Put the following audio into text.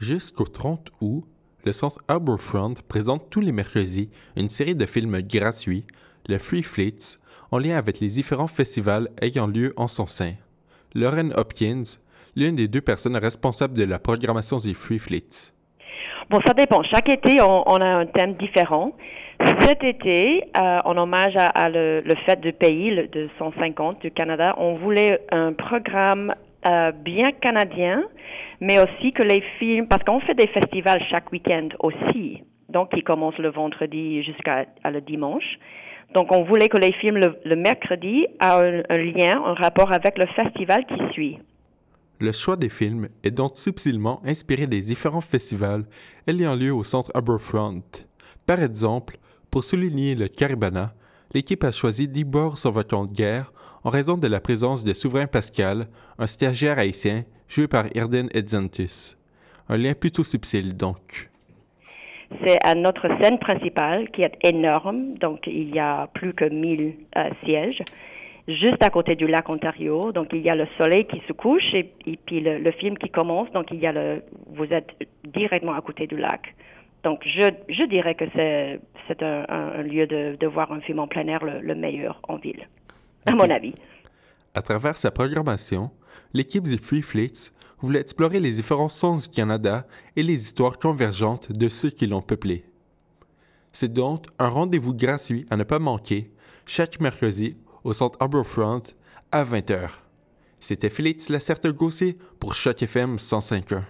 Jusqu'au 30 août, le centre Harbourfront présente tous les mercredis une série de films gratuits, le Free Fleets, en lien avec les différents festivals ayant lieu en son sein. Lauren Hopkins, l'une des deux personnes responsables de la programmation des Free Fleets. Bon, ça dépend. Chaque été, on, a un thème différent. Cet été, euh, en hommage à, le, fête du pays le, de 150 du Canada, on voulait un programme euh, bien canadien, mais aussi que les films, parce qu'on fait des festivals chaque week-end aussi, donc qui commencent le vendredi jusqu'à le dimanche. Donc, on voulait que les films le, mercredi aient un, un, lien, un rapport avec le festival qui suit. Le choix des films est donc subtilement inspiré des différents festivals ayant lieu au centre Harbourfront. Par exemple, pour souligner le Caribana, l'équipe a choisi d'Ibor de guerre en raison de la présence de Souverain Pascal, un stagiaire haïtien joué par Irden Edzantus. Un lien plutôt subtil donc. C'est à notre scène principale qui est énorme, donc il y a plus que 1000 euh, sièges, juste à côté du lac Ontario. Donc il y a le soleil qui se couche et, puis le, film qui commence. Donc il y a le, vous êtes directement à côté du lac. Donc je dirais que c'est, c'est un, lieu de, de, voir un film en plein air le, meilleur en ville, à mon avis. À travers sa programmation, l'équipe des Free Fleets voulait explorer les différents sens du Canada et les histoires convergentes de ceux qui l'ont peuplé. C'est donc un rendez-vous gratuit à ne pas manquer chaque mercredi au centre Harbourfront à 20h. C'était Félix Lacerte-Gossé pour Choc FM 105.1.